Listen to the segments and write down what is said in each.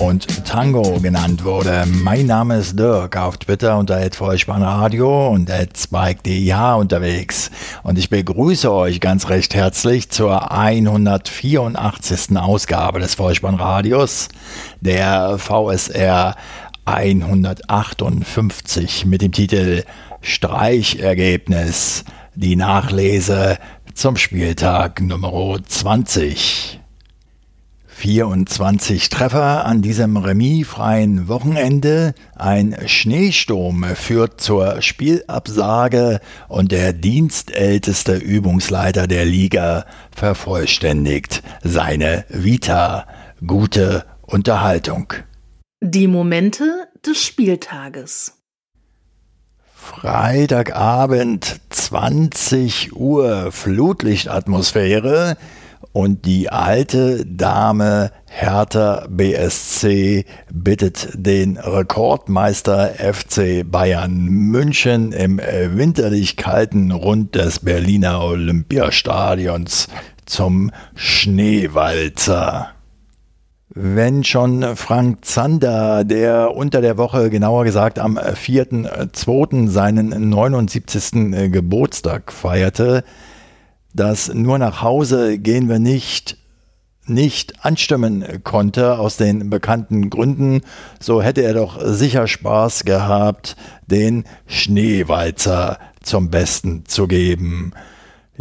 und Tango genannt wurde. Mein Name ist Dirk, auf Twitter unter Vollspannradio und Spike.dh unterwegs. Und ich begrüße euch ganz recht herzlich zur 184. Ausgabe des Vollspannradios, der VSR 158 mit dem Titel Streichergebnis, die Nachlese zum Spieltag Nummer 20. 24 Treffer an diesem remiefreien Wochenende. Ein Schneesturm führt zur Spielabsage und der dienstälteste Übungsleiter der Liga vervollständigt seine Vita. Gute Unterhaltung. Die Momente des Spieltages. Freitagabend 20 Uhr Flutlichtatmosphäre und die alte Dame Hertha BSC bittet den Rekordmeister FC Bayern München im winterlich kalten Rund des Berliner Olympiastadions zum Schneewalzer. Wenn schon Frank Zander, der unter der Woche, genauer gesagt am 4.2. seinen 79. Geburtstag feierte, das nur nach Hause gehen wir nicht nicht anstimmen konnte aus den bekannten Gründen, so hätte er doch sicher Spaß gehabt, den Schneewalzer zum Besten zu geben.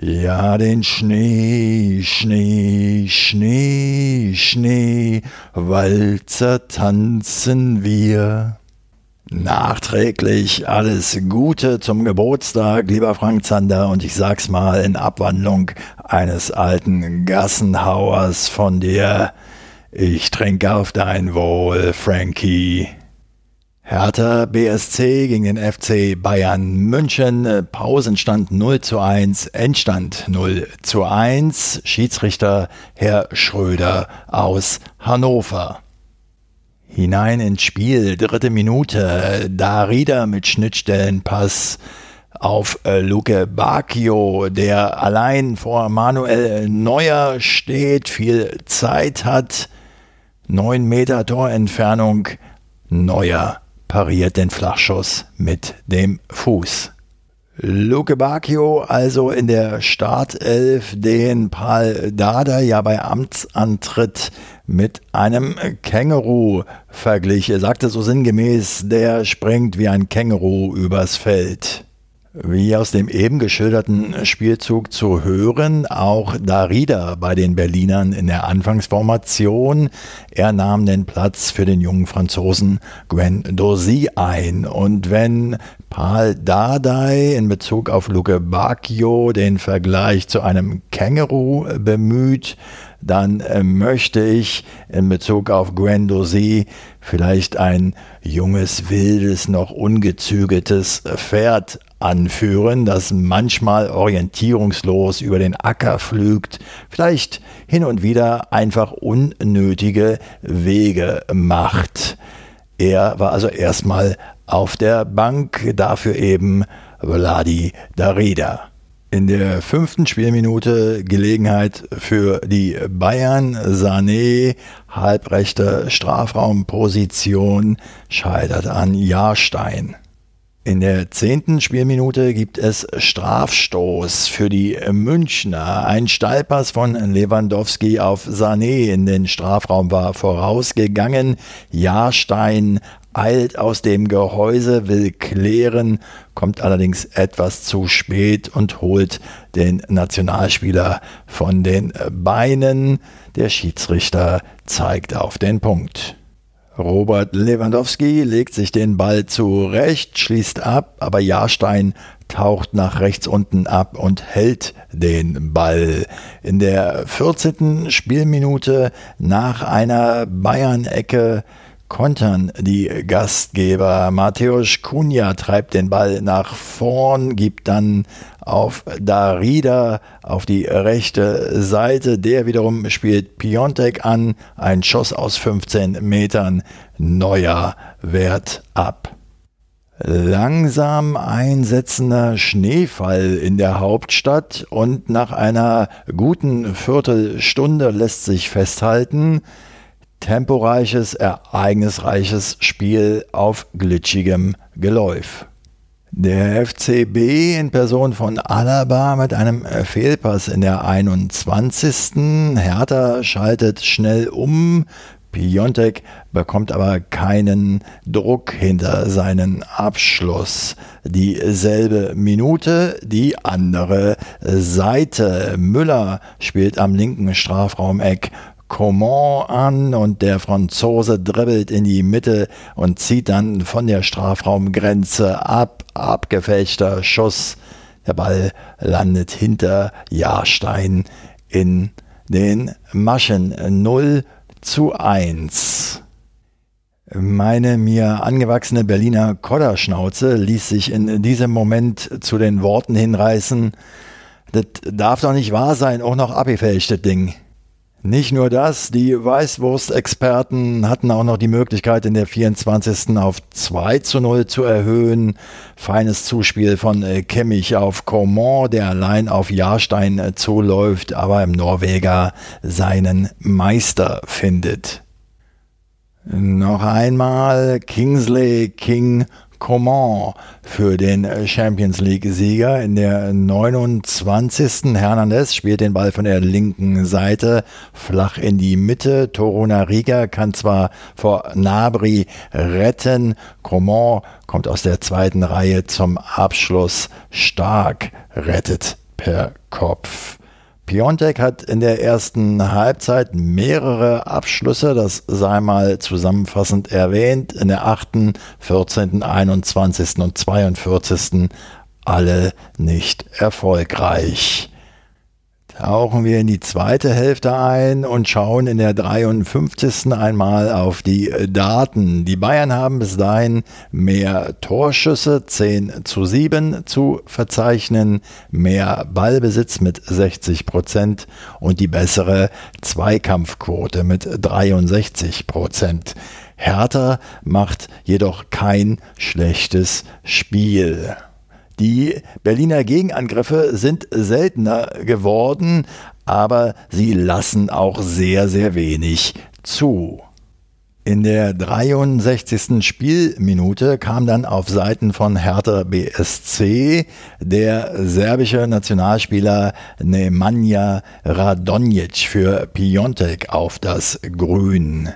Ja, den Schnee, Schnee, Schnee, Schnee, Walzer tanzen wir. Nachträglich alles Gute zum Geburtstag, lieber Frank Zander, und ich sag's mal in Abwandlung eines alten Gassenhauers von dir. Ich trinke auf dein Wohl, Frankie. Hertha BSC gegen den FC Bayern München. Pausenstand 0 zu 1, Endstand 0 zu 1. Schiedsrichter Herr Schröder aus Hannover. Hinein ins Spiel, dritte Minute, Darida mit Schnittstellenpass auf äh, Luke Bacchio, der allein vor Manuel Neuer steht, viel Zeit hat, neun Meter Torentfernung, Neuer pariert den Flachschuss mit dem Fuß. Luke Bacchio also in der Startelf, den Paul Dada ja bei Amtsantritt mit einem Känguru verglich. Er sagte so sinngemäß, der springt wie ein Känguru übers Feld. Wie aus dem eben geschilderten Spielzug zu hören, auch Darida bei den Berlinern in der Anfangsformation. Er nahm den Platz für den jungen Franzosen Gwen Dorsey ein. Und wenn Paul Dardai in Bezug auf Luke Bacchio den Vergleich zu einem Känguru bemüht, dann äh, möchte ich in Bezug auf Gwen Dorsey vielleicht ein junges, wildes, noch ungezügeltes Pferd anführen, das manchmal orientierungslos über den Acker pflügt, vielleicht hin und wieder einfach unnötige Wege macht. Er war also erstmal auf der Bank, dafür eben Vladi Darida. In der fünften Spielminute Gelegenheit für die Bayern. Sané, halbrechte Strafraumposition, scheitert an Jahrstein. In der zehnten Spielminute gibt es Strafstoß für die Münchner. Ein Steilpass von Lewandowski auf Sané in den Strafraum war vorausgegangen. Jahrstein eilt aus dem Gehäuse, will klären, kommt allerdings etwas zu spät und holt den Nationalspieler von den Beinen. Der Schiedsrichter zeigt auf den Punkt. Robert Lewandowski legt sich den Ball zurecht, schließt ab, aber Jahrstein taucht nach rechts unten ab und hält den Ball. In der 14. Spielminute nach einer Bayern-Ecke kontern die Gastgeber. Mateusz Kunja treibt den Ball nach vorn, gibt dann auf Darida auf die rechte Seite. Der wiederum spielt Piontek an. Ein Schuss aus 15 Metern. Neuer Wert ab. Langsam einsetzender Schneefall in der Hauptstadt und nach einer guten Viertelstunde lässt sich festhalten, temporeiches, ereignisreiches Spiel auf glitschigem Geläuf. Der FCB in Person von Alaba mit einem Fehlpass in der 21. Hertha schaltet schnell um. Piontek bekommt aber keinen Druck hinter seinen Abschluss. Dieselbe Minute, die andere Seite. Müller spielt am linken Strafraumeck Coman an und der Franzose dribbelt in die Mitte und zieht dann von der Strafraumgrenze ab. Abgefälschter Schuss. Der Ball landet hinter Jahrstein in den Maschen 0 zu 1. Meine mir angewachsene Berliner Kodderschnauze ließ sich in diesem Moment zu den Worten hinreißen, das darf doch nicht wahr sein, auch noch abgefälscht, das Ding. Nicht nur das, die Weißwurst-Experten hatten auch noch die Möglichkeit, in der 24. auf 2 zu 0 zu erhöhen. Feines Zuspiel von äh, Kimmich auf Coman, der allein auf Jahrstein äh, zuläuft, aber im Norweger seinen Meister findet. Noch einmal Kingsley King Coman für den Champions League-Sieger. In der 29. Hernandez spielt den Ball von der linken Seite flach in die Mitte. Toruna Riga kann zwar vor Nabri retten. Coman kommt aus der zweiten Reihe zum Abschluss stark, rettet per Kopf. Piontek hat in der ersten Halbzeit mehrere Abschlüsse, das sei mal zusammenfassend erwähnt, in der 8., 14., 21. und 42. alle nicht erfolgreich tauchen wir in die zweite Hälfte ein und schauen in der 53. einmal auf die Daten. Die Bayern haben bis dahin mehr Torschüsse, 10 zu 7 zu verzeichnen, mehr Ballbesitz mit 60 Prozent und die bessere Zweikampfquote mit 63 Prozent. Hertha macht jedoch kein schlechtes Spiel. Die Berliner Gegenangriffe sind seltener geworden, aber sie lassen auch sehr, sehr wenig zu. In der 63. Spielminute kam dann auf Seiten von Hertha BSC der serbische Nationalspieler Nemanja Radonjic für Piontek auf das Grün.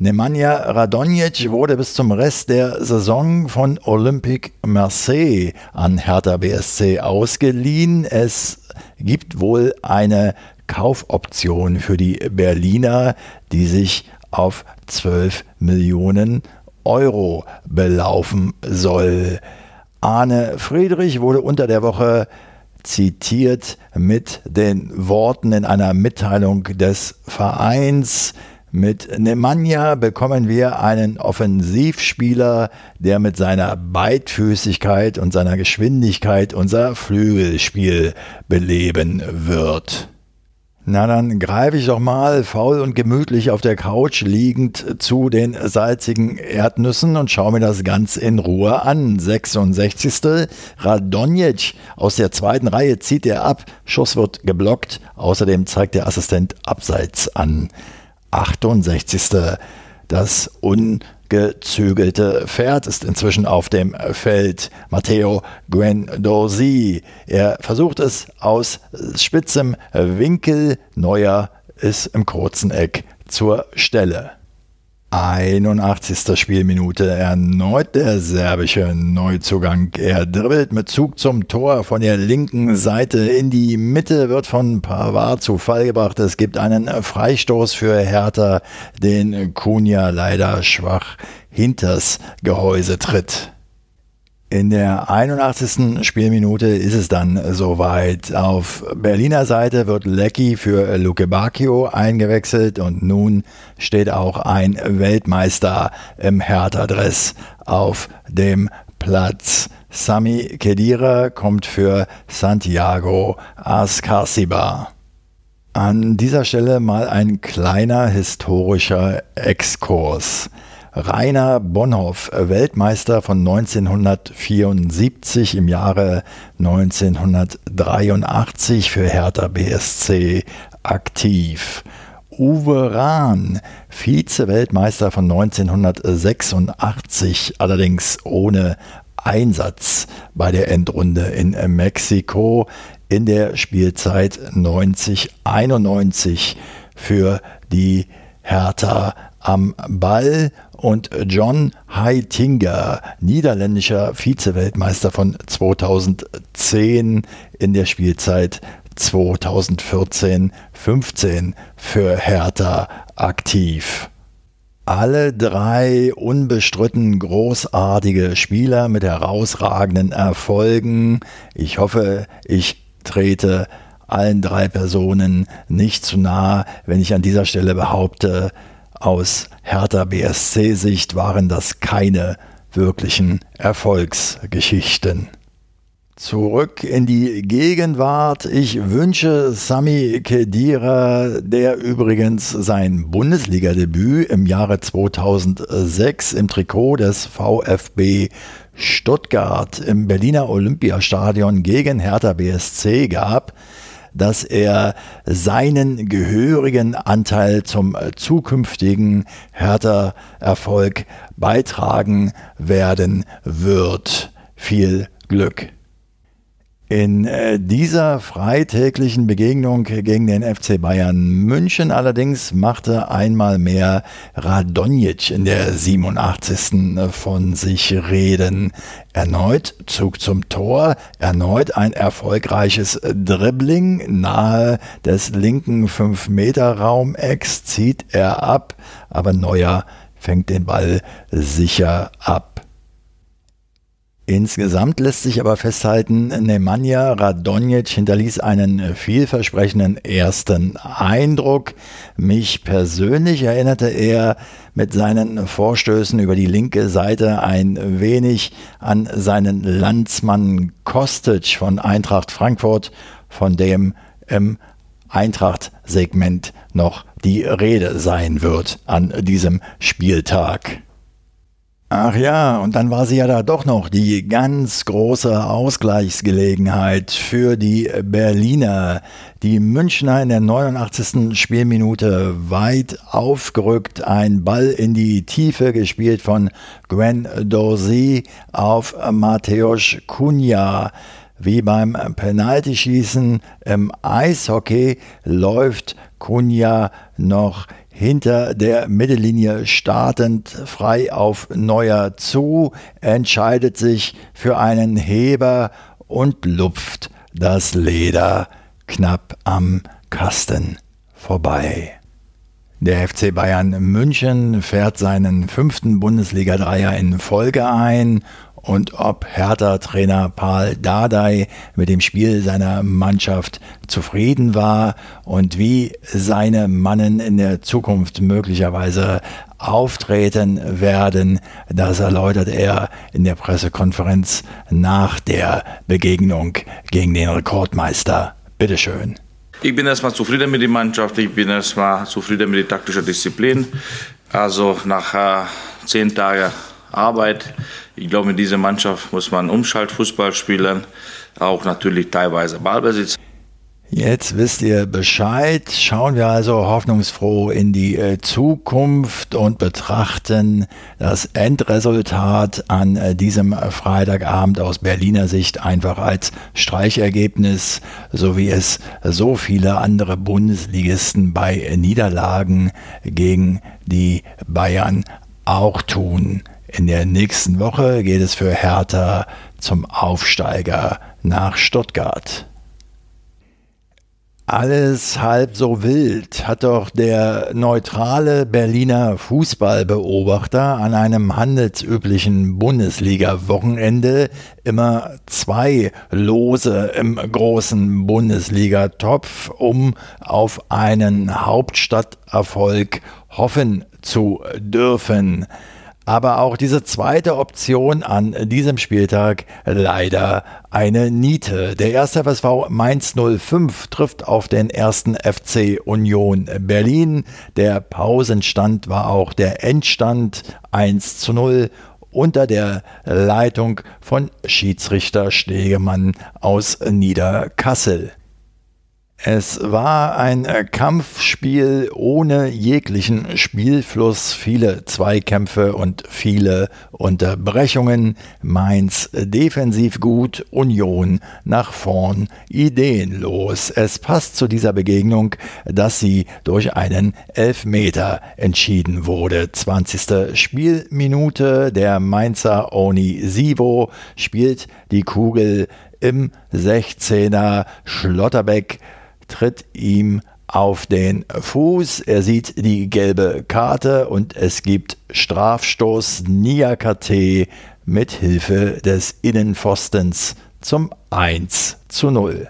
Nemanja Radonjic wurde bis zum Rest der Saison von Olympique Marseille an Hertha BSC ausgeliehen. Es gibt wohl eine Kaufoption für die Berliner, die sich auf 12 Millionen Euro belaufen soll. Arne Friedrich wurde unter der Woche zitiert mit den Worten in einer Mitteilung des Vereins, mit Nemanja bekommen wir einen Offensivspieler, der mit seiner Beidfüßigkeit und seiner Geschwindigkeit unser Flügelspiel beleben wird. Na, dann greife ich doch mal faul und gemütlich auf der Couch liegend zu den salzigen Erdnüssen und schaue mir das ganz in Ruhe an. 66. Radonjic aus der zweiten Reihe zieht er ab, Schuss wird geblockt, außerdem zeigt der Assistent Abseits an. 68. Das ungezügelte Pferd ist inzwischen auf dem Feld. Matteo Guendouzi. Er versucht es aus spitzem Winkel. Neuer ist im kurzen Eck zur Stelle. 81. Spielminute erneut der serbische Neuzugang. Er dribbelt mit Zug zum Tor von der linken Seite in die Mitte, wird von Pavard zu Fall gebracht. Es gibt einen Freistoß für Hertha, den Kunja leider schwach hinters Gehäuse tritt. In der 81. Spielminute ist es dann soweit. Auf Berliner Seite wird Lecky für Luke Bacchio eingewechselt und nun steht auch ein Weltmeister im Hertha-Dress auf dem Platz. Sami Khedira kommt für Santiago Ascasiba. An dieser Stelle mal ein kleiner historischer Exkurs. Rainer Bonhoff, Weltmeister von 1974 im Jahre 1983 für Hertha BSC aktiv. Uwe Rahn, Vize-Weltmeister von 1986, allerdings ohne Einsatz bei der Endrunde in Mexiko in der Spielzeit 90-91 für die Hertha am Ball und John Heitinger, niederländischer Vize-Weltmeister von 2010 in der Spielzeit 2014-15 für Hertha aktiv. Alle drei unbestritten großartige Spieler mit herausragenden Erfolgen. Ich hoffe, ich trete allen drei Personen nicht zu nahe, wenn ich an dieser Stelle behaupte, aus Hertha BSC-Sicht waren das keine wirklichen Erfolgsgeschichten. Zurück in die Gegenwart. Ich wünsche Sami Kedira, der übrigens sein Bundesligadebüt im Jahre 2006 im Trikot des VfB Stuttgart im Berliner Olympiastadion gegen Hertha BSC gab, dass er seinen gehörigen Anteil zum zukünftigen Hertha-Erfolg beitragen werden wird. Viel Glück! In äh, dieser freitäglichen Begegnung gegen den FC Bayern München allerdings machte einmal mehr Radonjic in der 87. von sich reden. Erneut Zug zum Tor, erneut ein erfolgreiches Dribbling nahe des linken 5-Meter-Raumecks zieht er ab, aber Neuer fängt den Ball sicher ab. Insgesamt lässt sich aber festhalten, Nemanja Radonjic hinterließ einen vielversprechenden ersten Eindruck. Mich persönlich erinnerte er mit seinen Vorstößen über die linke Seite ein wenig an seinen Landsmann Kostic von Eintracht Frankfurt, von dem im Eintracht-Segment noch die Rede sein wird an diesem Spieltag. Ach ja, und dann war sie ja da doch noch die ganz große Ausgleichsgelegenheit für die Berliner. Die Münchner in der 89. Spielminute weit aufgerückt, ein Ball in die Tiefe gespielt von Gwen Dorsey auf Mateusz Kunja. Wie beim Penaltyschießen im Eishockey läuft Kunja noch hinter der Mittellinie startend frei auf Neuer zu, entscheidet sich für einen Heber und lupft das Leder knapp am Kasten vorbei. Der FC Bayern München fährt seinen fünften Bundesliga-Dreier in Folge ein und ob Hertha-Trainer Paul Dardai mit dem Spiel seiner Mannschaft zufrieden war und wie seine Mannen in der Zukunft möglicherweise auftreten werden, das erläutert er in der Pressekonferenz nach der Begegnung gegen den Rekordmeister. Bitteschön. Ich bin erstmal zufrieden mit der Mannschaft, ich bin erstmal zufrieden mit der taktischen Disziplin. Also nach äh, zehn Tagen Arbeit. Ich glaube, mit dieser Mannschaft muss man Umschaltfußball spielen, auch natürlich teilweise Ballbesitz. Jetzt wisst ihr Bescheid. Schauen wir also hoffnungsfroh in die äh, Zukunft und betrachten das Endresultat an äh, diesem Freitagabend aus Berliner Sicht einfach als Streichergebnis, so wie es so viele andere Bundesligisten bei Niederlagen gegen die Bayern auch tun. In der nächsten Woche geht es für Hertha zum Aufsteiger nach Stuttgart. Alles halb so wild hat doch der neutrale Berliner Fußballbeobachter an einem handelsüblichen Bundesliga-Wochenende immer zwei Lose im großen Bundesliga-Topf, um auf einen Hauptstadterfolg hoffen zu dürfen. Aber auch diese zweite Option an diesem Spieltag leider eine Niete. Der erste FSV Mainz 05 trifft auf den ersten FC Union Berlin. Der Pausenstand war auch der Endstand 1 zu 0 unter der Leitung von Schiedsrichter Stegemann aus Niederkassel. Es war ein äh, Kampfspiel ohne jeglichen Spielfluss, viele Zweikämpfe und viele Unterbrechungen. Mainz defensiv gut, Union nach vorn ideenlos. Es passt zu dieser Begegnung, dass sie durch einen Elfmeter entschieden wurde. 20. Spielminute. Der Mainzer Oni Sivo spielt die Kugel im 16er Schlotterbeck tritt ihm auf den Fuß. Er sieht die gelbe Karte und es gibt Strafstoß Niakate mit Hilfe des Innenpfostens zum 1 zu 0.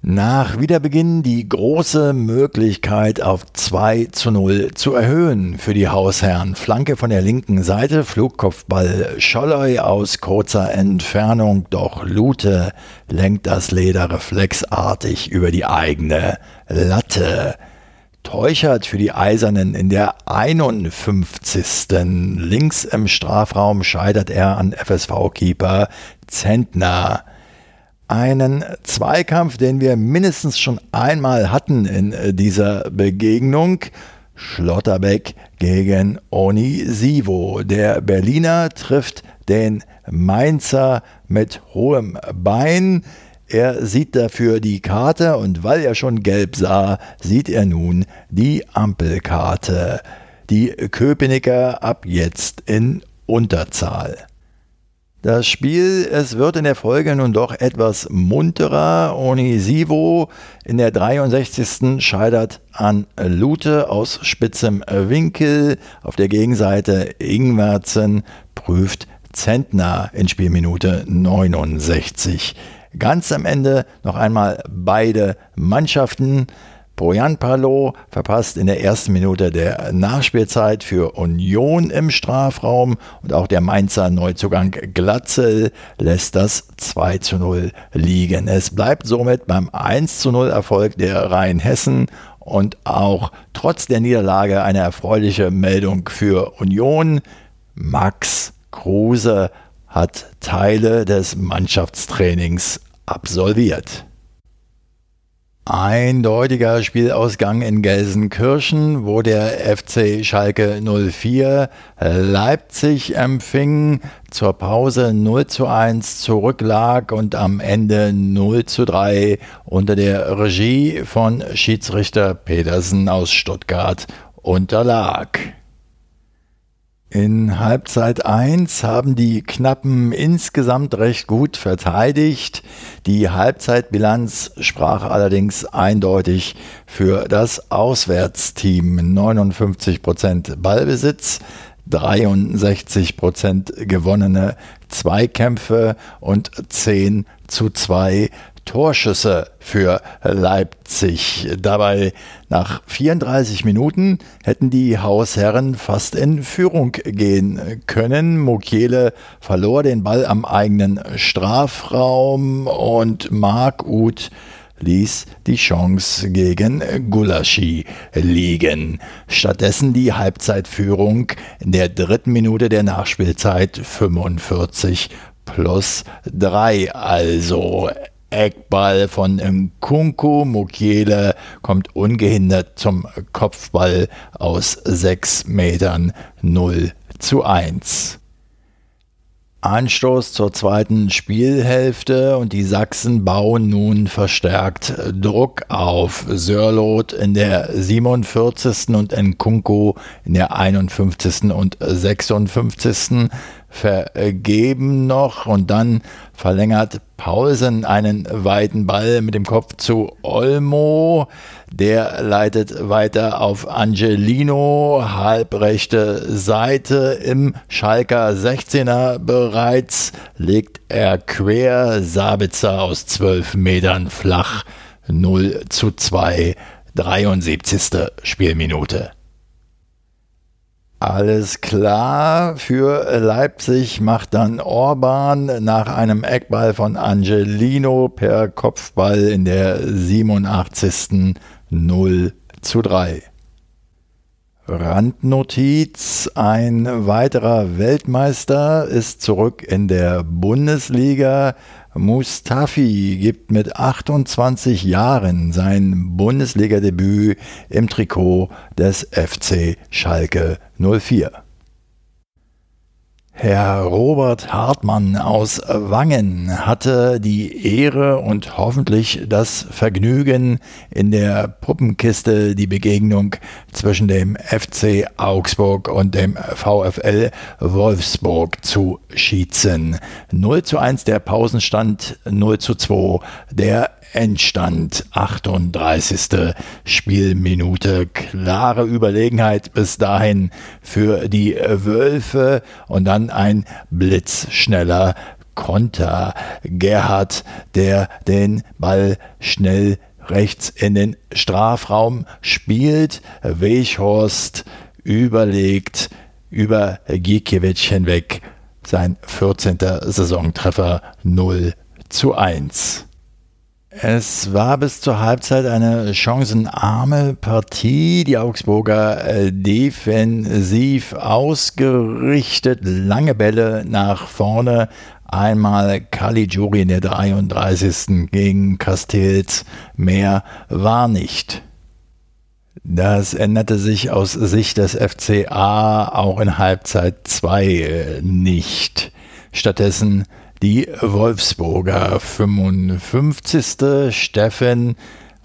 Nach Wiederbeginn die große Möglichkeit auf 2 zu 0 zu erhöhen für die Hausherren. Flanke von der linken Seite, Flugkopfball Scholloy aus kurzer Entfernung, doch Lute lenkt das Leder reflexartig über die eigene Latte. Teuchert für die Eisernen in der 51. Links im Strafraum scheitert er an FSV-Keeper Zentner einen Zweikampf, den wir mindestens schon einmal hatten in äh, dieser Begegnung. Schlotterbeck gegen Onisivo. Der Berliner trifft den Mainzer mit hohem Bein. Er sieht dafür die Karte und weil er schon gelb sah, sieht er nun die Ampelkarte. Die Köpenicker ab jetzt in Unterzahl. Das Spiel, es wird in der Folge nun doch etwas munterer. Onisivo in der 63. scheitert an Lute aus spitzem Winkel. Auf der Gegenseite Ingwerzen prüft Zentner in Spielminute 69. Ganz am Ende noch einmal beide Mannschaften Bojan Palo verpasst in der ersten Minute der Nachspielzeit für Union im Strafraum und auch der Mainzer Neuzugang Glatzel lässt das 2 zu 0 liegen. Es bleibt somit beim 1 zu 0 Erfolg der Rheinhessen und auch trotz der Niederlage eine erfreuliche Meldung für Union. Max Kruse hat Teile des Mannschaftstrainings absolviert. Eindeutiger Spielausgang in Gelsenkirchen, wo der FC Schalke 04 Leipzig empfing, zur Pause 0 zu 1 zurücklag und am Ende 0 zu 3 unter der Regie von Schiedsrichter Petersen aus Stuttgart unterlag. In Halbzeit 1 haben die Knappen insgesamt recht gut verteidigt. Die Halbzeitbilanz sprach allerdings eindeutig für das Auswärtsteam. 59 Prozent Ballbesitz, 63 Prozent gewonnene Zweikämpfe und 10 zu 2 Torschüsse für Leipzig. Dabei nach 34 Minuten hätten die Hausherren fast in Führung gehen können. Mukiele verlor den Ball am eigenen Strafraum und Mark Uth ließ die Chance gegen Gulaschi liegen. Stattdessen die Halbzeitführung in der dritten Minute der Nachspielzeit 45 plus 3. Also Eckball von Nkunku. Mukiele kommt ungehindert zum Kopfball aus 6 Metern 0 zu 1. Anstoß zur zweiten Spielhälfte und die Sachsen bauen nun verstärkt Druck auf. Sörlot in der 47. und Nkunku in der 51. und 56 vergeben noch und dann verlängert Paulsen einen weiten Ball mit dem Kopf zu Olmo. Der leitet weiter auf Angelino, halbrechte Seite im Schalker 16er bereits, legt er quer, Sabitzer aus 12 Metern flach, 0 zu 2, 73. Spielminute. Alles klar, für Leipzig macht dann Orban nach einem Eckball von Angelino per Kopfball in der 87. 0 zu 3. Randnotiz, ein weiterer Weltmeister ist zurück in der Bundesliga. Mustafi gibt mit 28 Jahren sein Bundesligadebüt im Trikot des FC Schalke 04. Herr Robert Hartmann aus Wangen hatte die Ehre und hoffentlich das Vergnügen, in der Puppenkiste die Begegnung zwischen dem FC Augsburg und dem VfL Wolfsburg zu schießen. 0 zu 1 der Pausenstand, 0 zu 2 der Endstand 38. Spielminute. Klare Überlegenheit bis dahin für die Wölfe und dann ein blitzschneller Konter. Gerhard, der den Ball schnell rechts in den Strafraum spielt. Weichhorst überlegt über Gikiewicz hinweg. Sein 14. Saisontreffer 0 zu 1. Es war bis zur Halbzeit eine chancenarme Partie. Die Augsburger äh, defensiv ausgerichtet, lange Bälle nach vorne. Einmal Caligiuri in der 33. gegen Castells. Mehr war nicht. Das änderte sich aus Sicht des FCA auch in Halbzeit 2 äh, nicht. Stattdessen die Wolfsburger 55. Steffen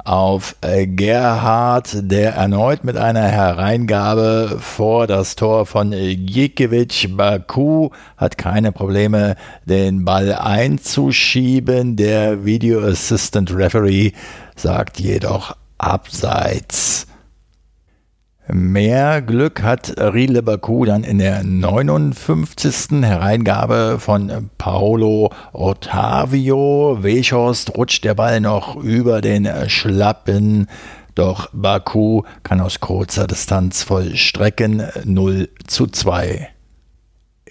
auf Gerhard, der erneut mit einer Hereingabe vor das Tor von Gikiewicz Baku hat keine Probleme, den Ball einzuschieben. Der Video Assistant Referee sagt jedoch abseits. Mehr Glück hat Riedle Baku dann in der 59. Hereingabe von Paolo Ottavio. Weschhorst rutscht der Ball noch über den Schlappen. Doch Baku kann aus kurzer Distanz vollstrecken 0 zu 2.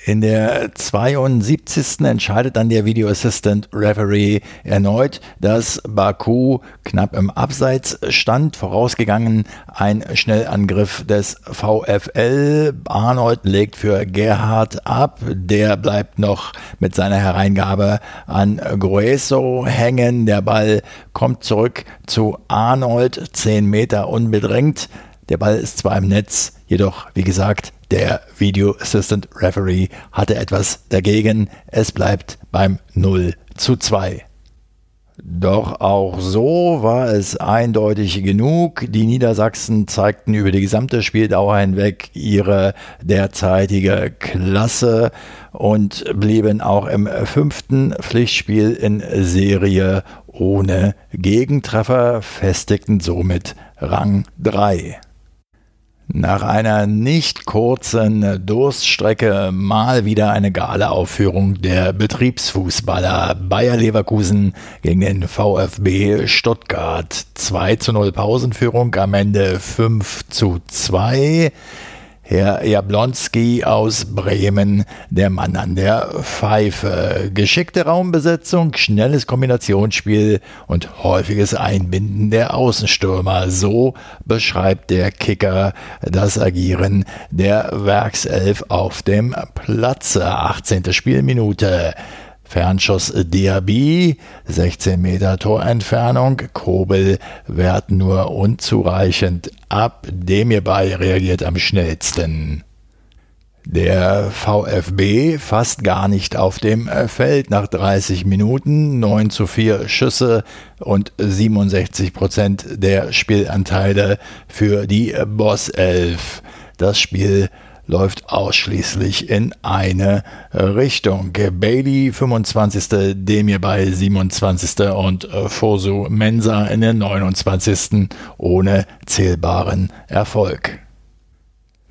In der 72. entscheidet dann der Video Assistant Referee erneut, dass Baku knapp im Abseits stand, vorausgegangen ein Schnellangriff des VfL. Arnold legt für Gerhard ab, der bleibt noch mit seiner Hereingabe an Grueso hängen. Der Ball kommt zurück zu Arnold, 10 Meter unbedrängt. Der Ball ist zwar im Netz, jedoch, wie gesagt, der Video Assistant Referee hatte etwas dagegen. Es bleibt beim 0 zu 2. Doch auch so war es eindeutig genug. Die Niedersachsen zeigten über die gesamte Spieldauer hinweg ihre derzeitige Klasse und blieben auch im fünften Pflichtspiel in Serie ohne Gegentreffer, festigten somit Rang 3. Nach einer nicht kurzen Durststrecke mal wieder eine Gala-Aufführung der Betriebsfußballer Bayer Leverkusen gegen den VfB Stuttgart. 2 zu 0 Pausenführung, am Ende 5 zu 2. Herr Jablonski aus Bremen, der Mann an der Pfeife. Geschickte Raumbesetzung, schnelles Kombinationsspiel und häufiges Einbinden der Außenstürmer. So beschreibt der Kicker das Agieren der Werkself auf dem Platze. 18. Spielminute. Fernschuss Diaby, 16 Meter Torentfernung, Kobel wehrt nur unzureichend ab, Demirbay reagiert am schnellsten. Der VfB fast gar nicht auf dem Feld nach 30 Minuten, 9 zu 4 Schüsse und 67 Prozent der Spielanteile für die Boss 11. Das Spiel läuft ausschließlich in eine Richtung. Bailey 25. Demir bei 27. und Fosu Mensa in der 29. ohne zählbaren Erfolg.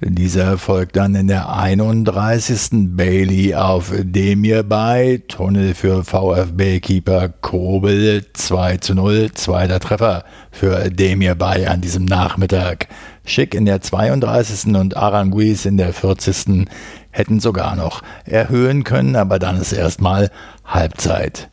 Dieser folgt dann in der 31. Bailey auf Demir bei, Tunnel für VfB-Keeper Kobel 2 zu 0, zweiter Treffer für Demir bei an diesem Nachmittag. Schick in der 32. und Aranguiz in der 40. hätten sogar noch erhöhen können, aber dann ist erstmal Halbzeit.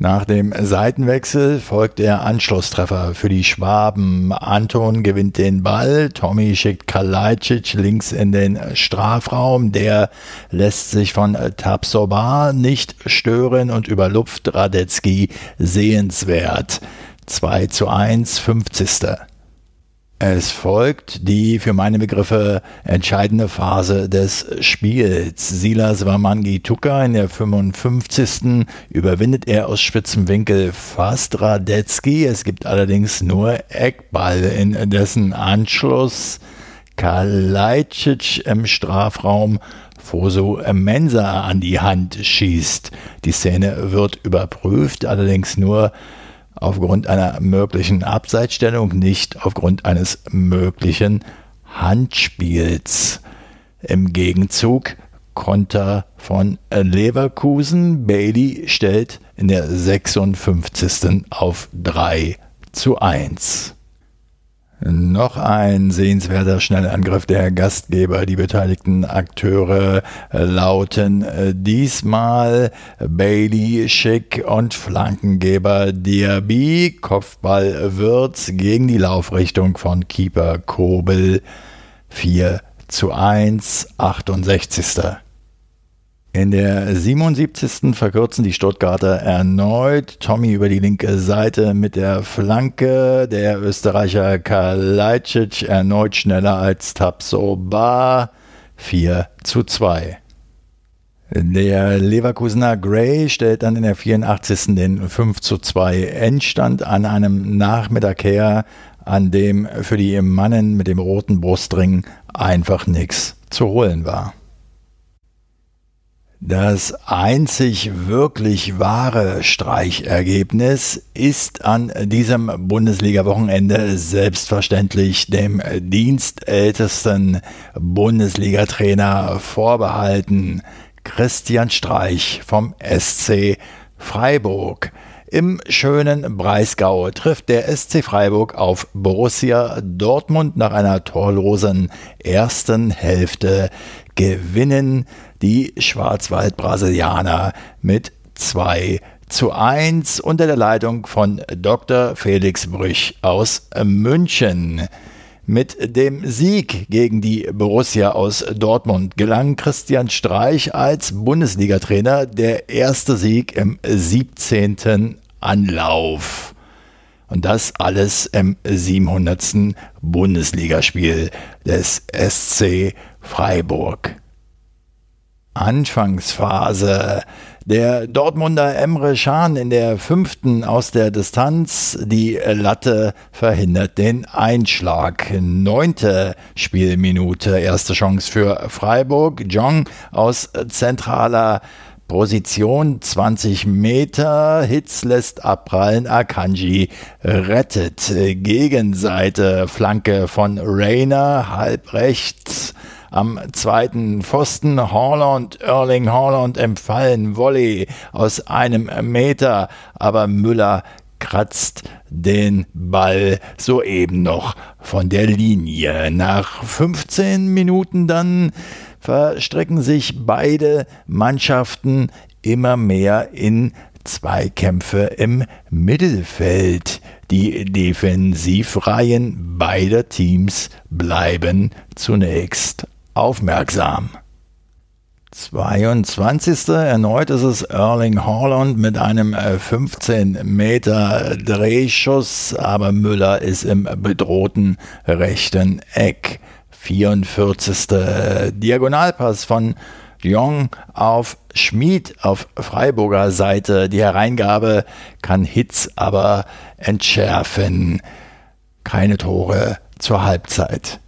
Nach dem Seitenwechsel folgt der Anschlusstreffer für die Schwaben. Anton gewinnt den Ball, Tommy schickt Kalajdzic links in den Strafraum. Der lässt sich von Tapsoba nicht stören und überlupft Radetzky sehenswert. 2 zu 1, 50. Es folgt die für meine Begriffe entscheidende Phase des Spiels. Silas Wamangi Tuka in der 55. überwindet er aus spitzem Winkel fast Radetzky. Es gibt allerdings nur Eckball in dessen Anschluss. Kalajdzic im Strafraum Foso Mensa an die Hand schießt. Die Szene wird überprüft, allerdings nur aufgrund einer möglichen Abseitsstellung, nicht aufgrund eines möglichen Handspiels. Im Gegenzug Konter von Leverkusen. Bailey stellt in der 56. auf 3 zu 1. Noch ein sehenswerter Schnellangriff der Gastgeber. Die beteiligten Akteure lauten diesmal Bailey, Schick und Flankengeber Diaby. Kopfball Wirtz gegen die Laufrichtung von Keeper Kobel. 4 zu 1, 68. In der 77. verkürzen die Stuttgarter erneut. Tommy über die linke Seite mit der Flanke. Der Österreicher Kalajdzic erneut schneller als Tapsoba. 4 zu 2. Der Leverkusener Gray stellt dann in der 84. den 5 zu 2 Endstand an einem Nachmittag her, an dem für die Mannen mit dem roten Brustring einfach nichts zu holen war. Das einzig wirklich wahre Streichergebnis ist an diesem Bundesliga-Wochenende selbstverständlich dem dienstältesten Bundesliga-Trainer vorbehalten, Christian Streich vom SC Freiburg. Im schönen Breisgau trifft der SC Freiburg auf Borussia Dortmund nach einer torlosen ersten Hälfte. Gewinnen die Schwarzwald-Brasilianer mit 2 zu 1 unter der Leitung von Dr. Felix Brüch aus München. Mit dem Sieg gegen die Borussia aus Dortmund gelang Christian Streich als Bundesliga-Trainer der erste Sieg im 17. Anlauf. Und das alles im 700. Bundesligaspiel des SC Freiburg. Anfangsphase. Der Dortmunder Emre Can in der fünften aus der Distanz. Die Latte verhindert den Einschlag. Neunte Spielminute. Erste Chance für Freiburg. Jong aus zentraler Position 20 Meter. Hitz lässt abprallen. Akanji rettet. Gegenseite. Flanke von Rainer. Halb rechts. Am zweiten Pfosten Holland, Erling Holland empfallen Volley aus einem Meter, aber Müller kratzt den Ball soeben noch von der Linie. Nach 15 Minuten dann verstrecken sich beide Mannschaften immer mehr in Zweikämpfe im Mittelfeld. Die Defensivreihen beider Teams bleiben zunächst aufmerksam. 22. Erneut ist es Erling Haaland mit einem 15 äh, Meter Drehschuss, aber Müller ist im bedrohten rechten Eck. 44. Diagonalpass von Jong auf Schmid auf Freiburger Seite. Die Hereingabe kann Hitz aber entschärfen. Keine Tore zur Halbzeit.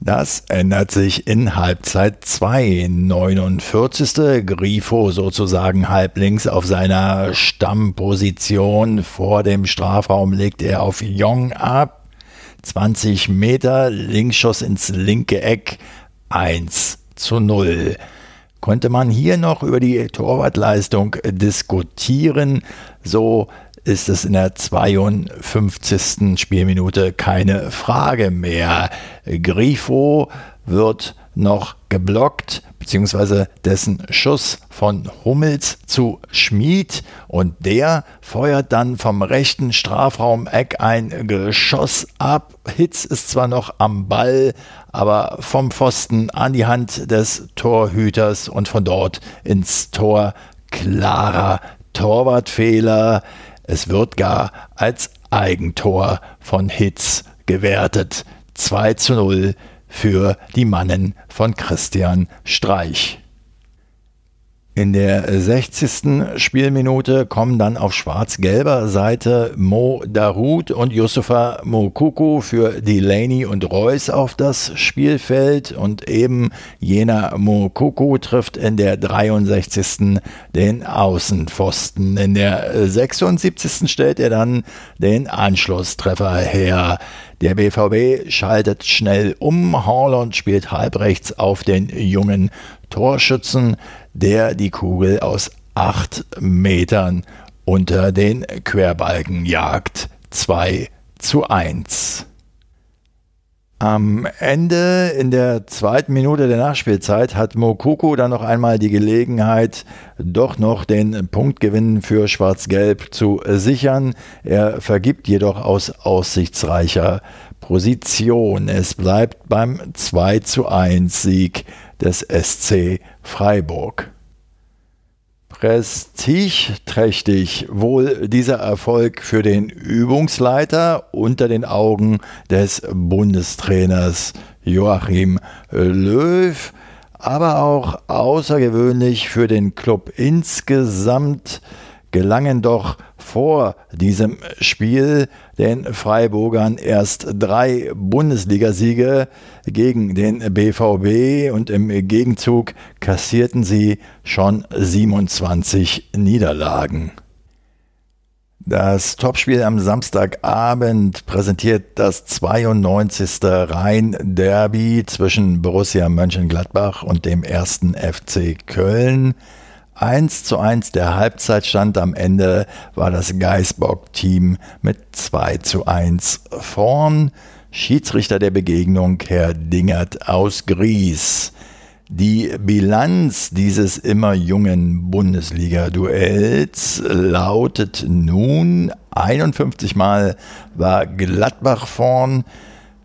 Das ändert sich in Halbzeit 2. 49. Grifo sozusagen halblinks auf seiner Stammposition. Vor dem Strafraum legt er auf Jong ab. 20 Meter, Linksschuss ins linke Eck. 1 zu 0. Konnte man hier noch über die Torwartleistung diskutieren, so ist es in der 52. Spielminute keine Frage mehr. Grifo wird noch geblockt, beziehungsweise dessen Schuss von Hummels zu Schmid und der feuert dann vom rechten Strafraum-Eck ein Geschoss ab. Hitz ist zwar noch am Ball, aber vom Pfosten an die Hand des Torhüters und von dort ins Tor. Klarer Torwartfehler. Es wird gar als Eigentor von Hitz gewertet. 2 zu 0 für die Mannen von Christian Streich. In der 60. Spielminute kommen dann auf schwarz-gelber Seite Mo Darut und Yusufa Mokuku für Delaney und Reus auf das Spielfeld und eben jener Mokuku trifft in der 63. den Außenpfosten. In der 76. stellt er dann den Anschlusstreffer her. Der BVB schaltet schnell um. Haaland spielt halbrechts auf den jungen Torschützen, der die Kugel aus acht Metern unter den Querbalken jagt. 2 zu 1. Am Ende in der zweiten Minute der Nachspielzeit hat Mokoko dann noch einmal die Gelegenheit, doch noch den Punktgewinn für Schwarz-Gelb zu sichern. Er vergibt jedoch aus aussichtsreicher Position. Es bleibt beim 2 zu 1 Sieg des SC Freiburg. Prestigeträchtig wohl dieser Erfolg für den Übungsleiter unter den Augen des Bundestrainers Joachim Löw, aber auch außergewöhnlich für den Club insgesamt gelangen doch vor diesem Spiel den Freiburgern erst drei Bundesligasiege gegen den BVB und im Gegenzug kassierten sie schon 27 Niederlagen. Das Topspiel am Samstagabend präsentiert das 92. Rhein-Derby zwischen Borussia Mönchengladbach und dem ersten FC Köln. 1 zu 1 der Halbzeitstand am Ende war das Geisbock-Team mit 2 zu 1 vorn. Schiedsrichter der Begegnung Herr Dingert aus Gries. Die Bilanz dieses immer jungen Bundesliga-Duells lautet nun 51 Mal war Gladbach vorn,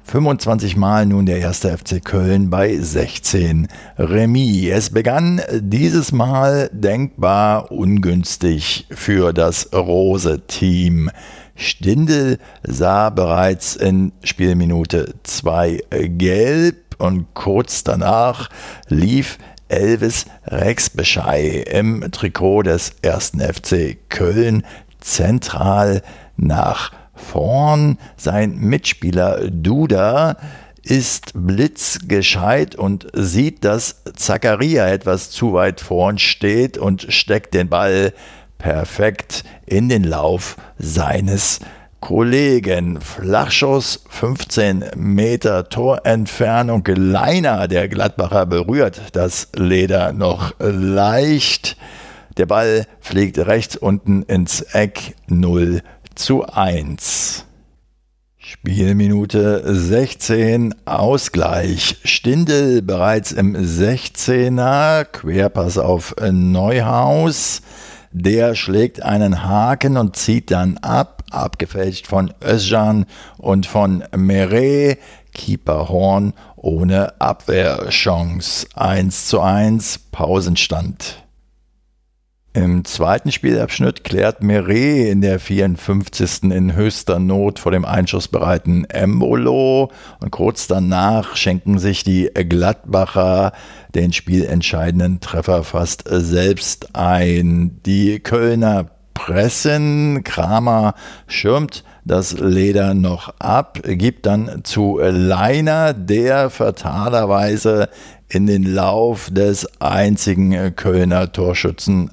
25 Mal nun der erste FC Köln bei 16 Remis. Es begann dieses Mal denkbar ungünstig für das Rose-Team. Stindel sah bereits in Spielminute 2 gelb und kurz danach lief Elvis Rexbeschei im Trikot des ersten FC Köln zentral nach vorn. Sein Mitspieler Duda ist blitzgescheit und sieht, dass Zakaria etwas zu weit vorn steht und steckt den Ball perfekt in den Lauf seines Kollegen. Flachschuss 15 Meter Torentfernung. Leiner der Gladbacher berührt das Leder noch leicht. Der Ball fliegt rechts unten ins Eck 0 zu 1. Spielminute 16, Ausgleich. Stindel bereits im 16er, Querpass auf Neuhaus. Der schlägt einen Haken und zieht dann ab, abgefälscht von Özcan und von Meret. Keeper Horn ohne Abwehrchance. 1 zu 1, Pausenstand. Im zweiten Spielabschnitt klärt Meret in der 54. in höchster Not vor dem einschussbereiten Embolo und kurz danach schenken sich die Gladbacher den spielentscheidenden Treffer fast selbst ein. Die Kölner pressen, Kramer schirmt das Leder noch ab, gibt dann zu Leiner, der fatalerweise in den Lauf des einzigen Kölner Torschützen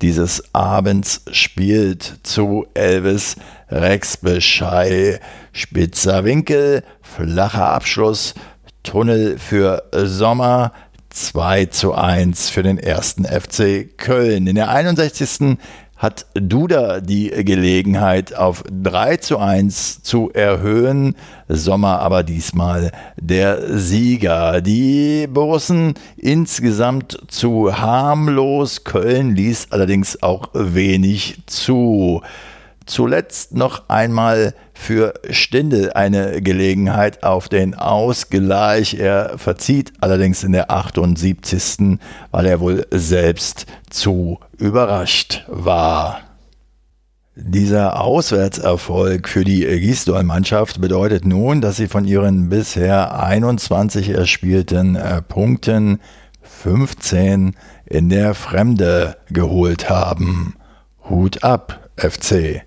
dieses Abends spielt zu Elvis Rexbeschei. Spitzer Winkel, flacher Abschluss, Tunnel für Sommer, 2 zu 1 für den ersten FC Köln. In der 61. hat Duda die Gelegenheit auf 3 zu 1 zu erhöhen. Sommer aber diesmal der Sieger. Die Borussen insgesamt zu harmlos. Köln ließ allerdings auch wenig zu. Zuletzt noch einmal für Stindl eine Gelegenheit auf den Ausgleich. Er verzieht allerdings in der 78. weil er wohl selbst zu überrascht war. Dieser Auswärtserfolg für die Gisdol-Mannschaft bedeutet nun, dass sie von ihren bisher 21 erspielten äh, Punkten 15 in der Fremde geholt haben. Hut ab, FC.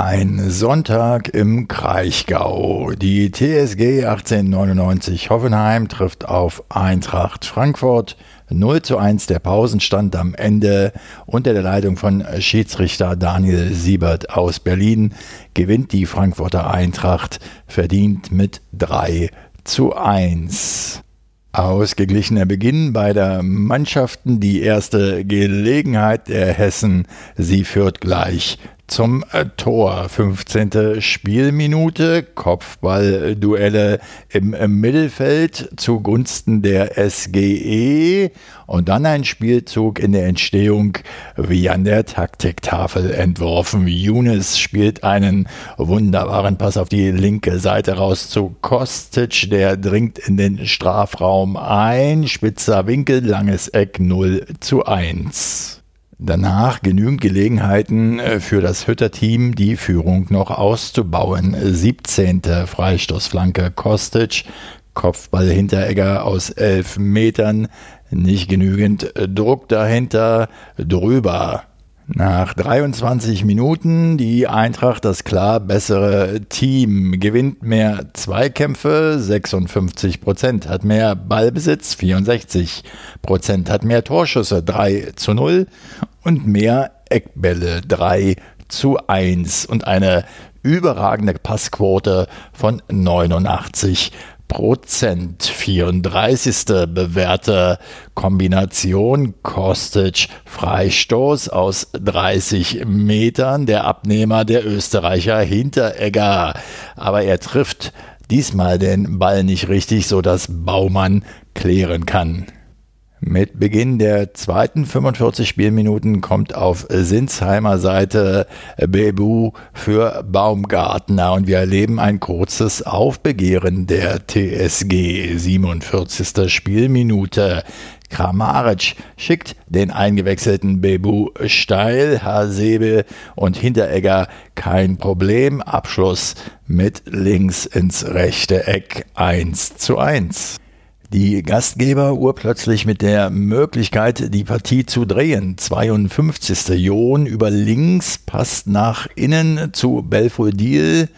Ein Sonntag im Kraichgau. Die TSG 1899 Hoffenheim trifft auf Eintracht Frankfurt. 0 zu 1 der Pausenstand am Ende unter der Leitung von Schiedsrichter Daniel Siebert aus Berlin gewinnt die Frankfurter Eintracht verdient mit 3 zu 1. Ausgeglichener Beginn beider Mannschaften, die erste Gelegenheit der Hessen, sie führt gleich zum äh, Tor. 15. Spielminute, Kopfballduelle im Mittelfeld zugunsten der SGE und dann ein Spielzug in der Entstehung wie an der Taktiktafel entworfen. Younes spielt einen wunderbaren Pass auf die linke Seite raus zu Kostic, der dringt in den Strafraum ein, spitzer Winkel, langes Eck 0 zu 1. Danach genügend Gelegenheiten äh, für das Hütter-Team, die Führung noch auszubauen. 17. Freistoßflanke Kostic, Kopfball Hinteregger aus 11 Metern, nicht genügend Druck dahinter, drüber. Nach 23 Minuten die Eintracht das klar bessere Team, gewinnt mehr Zweikämpfe 56 Prozent, hat mehr Ballbesitz 64 Prozent, hat mehr Torschüsse 3 zu 0 und mehr Eckbälle 3 zu 1 und eine überragende Passquote von 89 Prozent. 34. bewährte Kombination Kostic Freistoß aus 30 Metern. Der Abnehmer der Österreicher Hinteregger. Aber er trifft diesmal den Ball nicht richtig, sodass Baumann klären kann. Mit Beginn der zweiten 45 Spielminuten kommt auf Sinsheimer Seite Bebu für Baumgartner und wir erleben ein kurzes Aufbegehren der TSG. 47. Spielminute. Kramaric schickt den eingewechselten Bebu steil, Hasebe und Hinteregger kein Problem. Abschluss mit links ins rechte Eck 1 zu 1. Die Gastgeber urplötzlich mit der Möglichkeit, die Partie zu drehen. 52. Jon über links passt nach innen zu Belfodil.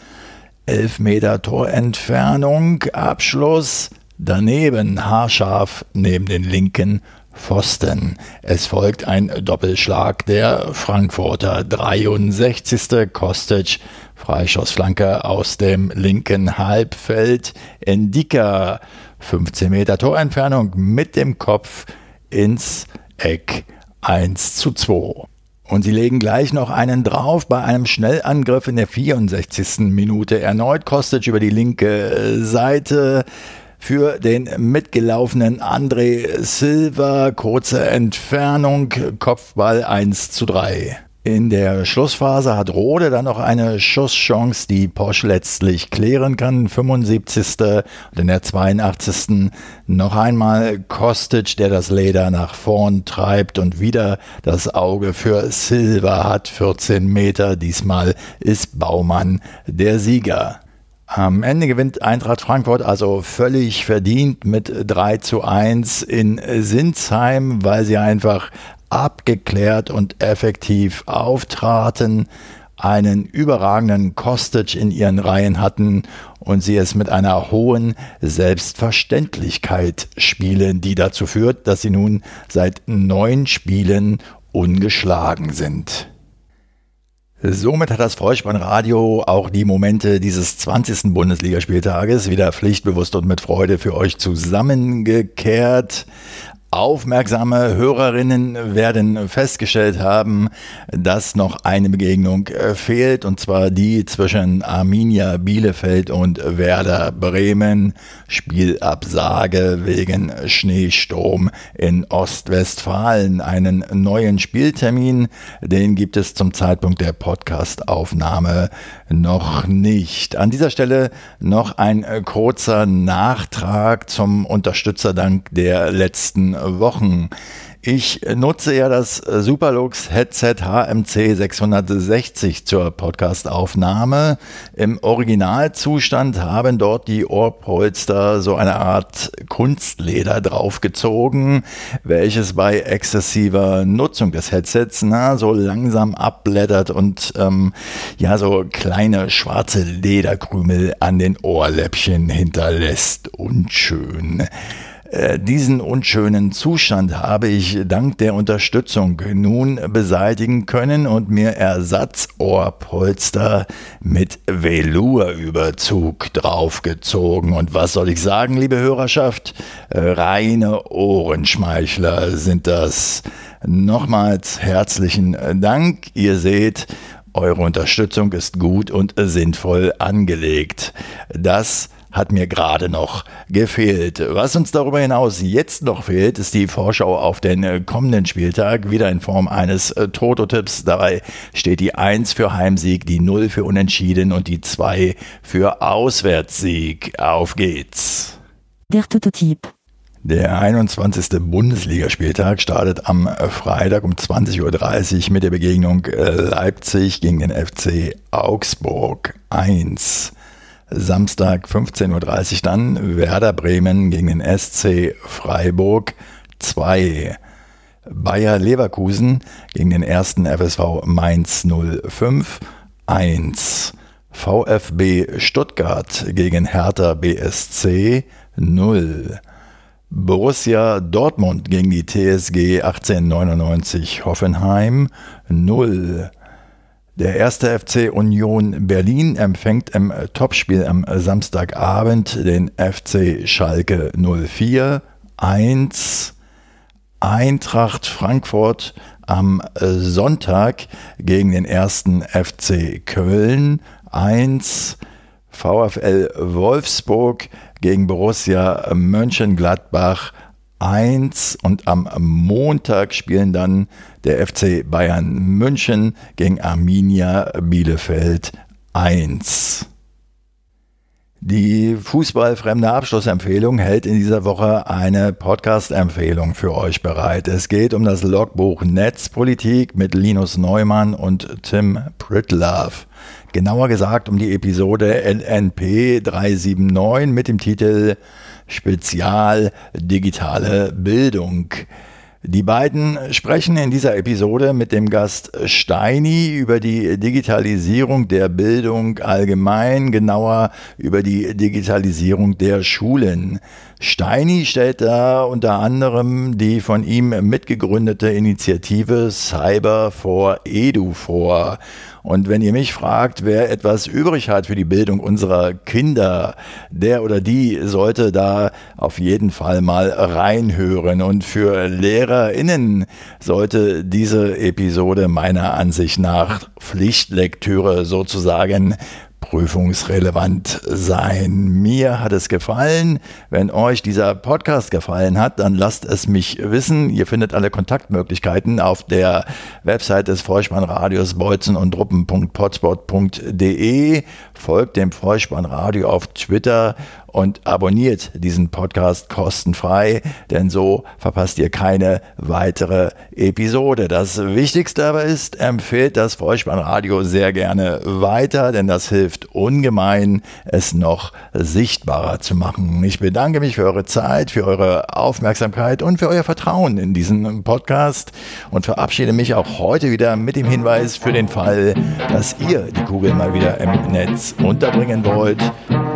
11 Meter Torentfernung, Abschluss daneben, haarscharf neben den linken Pfosten. Es folgt ein Doppelschlag der Frankfurter. 63. Kostic, Freischussflanke aus dem linken Halbfeld. Endika 15 Meter Torentfernung mit dem Kopf ins Eck 1 zu 2. Und sie legen gleich noch einen drauf bei einem Schnellangriff in der 64. Minute. Erneut Kostic über die linke Seite für den mitgelaufenen André Silva. Kurze Entfernung, Kopfball 1 zu 3. In der Schlussphase hat Rode dann noch eine Schusschance, die Porsche letztlich klären kann. 75. und in der 82. noch einmal Kostic, der das Leder nach vorn treibt und wieder das Auge für Silva hat. 14 Meter. Diesmal ist Baumann der Sieger. Am Ende gewinnt Eintracht Frankfurt also völlig verdient mit 3 zu 1 in Sinsheim, weil sie einfach abgeklärt und effektiv auftraten, einen überragenden Kostic in ihren Reihen hatten und sie es mit einer hohen Selbstverständlichkeit spielen, die dazu führt, dass sie nun seit neun Spielen ungeschlagen sind. Somit hat das Vollspannradio auch die Momente dieses 20. Bundesligaspieltages wieder pflichtbewusst und mit Freude für euch zusammengekehrt. Aufmerksame Hörerinnen werden festgestellt haben, dass noch eine Begegnung äh, fehlt, und zwar die zwischen Arminia Bielefeld und Werder Bremen. Spielabsage wegen Schneesturm in Ostwestfalen. Einen neuen Spieltermin, den gibt es zum Zeitpunkt der Podcastaufnahme noch nicht. An dieser Stelle noch ein äh, kurzer Nachtrag zum Unterstützerdank der letzten Wochen. Ich nutze ja das Superlux Headset HMC 660 zur Podcastaufnahme. Im Originalzustand haben dort die Ohrpolster so eine Art Kunstleder draufgezogen, welches bei exzessiver Nutzung des Headsets na, so langsam abblättert und ähm, ja so kleine schwarze Lederkrümel an den Ohrläppchen hinterlässt. Unschön. Äh, diesen unschönen Zustand habe ich dank der Unterstützung nun beseitigen können und mir Ersatzohrpolster mit Velourüberzug draufgezogen. Und was soll ich sagen, liebe Hörerschaft? Reine Ohrenschmeichler sind das. Nochmals herzlichen Dank. Ihr seht, eure Unterstützung ist gut und sinnvoll angelegt. Das hat mir gerade noch gefehlt. Was uns darüber hinaus jetzt noch fehlt, ist die Vorschau auf den kommenden Spieltag, wieder in Form eines äh, Toto-Tipps. Dabei steht die 1 für Heimsieg, die 0 für Unentschieden und die 2 für Auswärtssieg. Auf geht's. Der Toto-Tipp. Der 21. Bundesligaspieltag startet am Freitag um 20.30 Uhr mit der Begegnung äh, Leipzig gegen den FC Augsburg 1. Samstag 15.30 Uhr dann Werder Bremen gegen den SC Freiburg 2. Bayer Leverkusen gegen den ersten FSV Mainz 05 1. VfB Stuttgart gegen Hertha BSC 0. Borussia Dortmund gegen die TSG 1899 Hoffenheim 0. Der erste FC Union Berlin empfängt im Topspiel am Samstagabend den FC Schalke 04 1. Eintracht Frankfurt am Sonntag gegen den ersten FC Köln 1. VfL Wolfsburg gegen Borussia Mönchengladbach 1 und am Montag spielen dann der FC Bayern München gegen Arminia Bielefeld 1. Die fußballfremde Abschlussempfehlung hält in dieser Woche eine Podcast-Empfehlung für euch bereit. Es geht um das Logbuch Netzpolitik mit Linus Neumann und Tim Pritlove. Genauer gesagt um die Episode LNP 379 mit dem Titel Spezial digitale Bildung. Die beiden sprechen in dieser Episode mit dem Gast Steini über die Digitalisierung der Bildung allgemein, genauer über die Digitalisierung der Schulen. Steini stellt da unter anderem die von ihm mitgegründete Initiative Cyber for Edu vor. Und wenn ihr mich fragt, wer etwas übrig hat für die Bildung unserer Kinder, der oder die sollte da auf jeden Fall mal reinhören. Und für LehrerInnen sollte diese Episode meiner Ansicht nach Pflichtlektüre sozusagen prüfungsrelevant sein. Mir hat es gefallen. Wenn euch dieser Podcast gefallen hat, dann lasst es mich wissen. Ihr findet alle Kontaktmöglichkeiten auf der Website des Vollspannradios bolzen. Folgt dem Vollspannradio auf Twitter und abonniert diesen Podcast kostenfrei, denn so verpasst ihr keine weitere Episode. Das Wichtigste aber ist, empfehlt das Vollspannradio sehr gerne weiter, denn das hilft ungemein, es noch sichtbarer zu machen. Ich bedanke mich für eure Zeit, für eure Aufmerksamkeit und für euer Vertrauen in diesen Podcast und verabschiede mich auch heute wieder mit dem Hinweis für den Fall, dass ihr die Kugel mal wieder im Netz unterbringen wollt.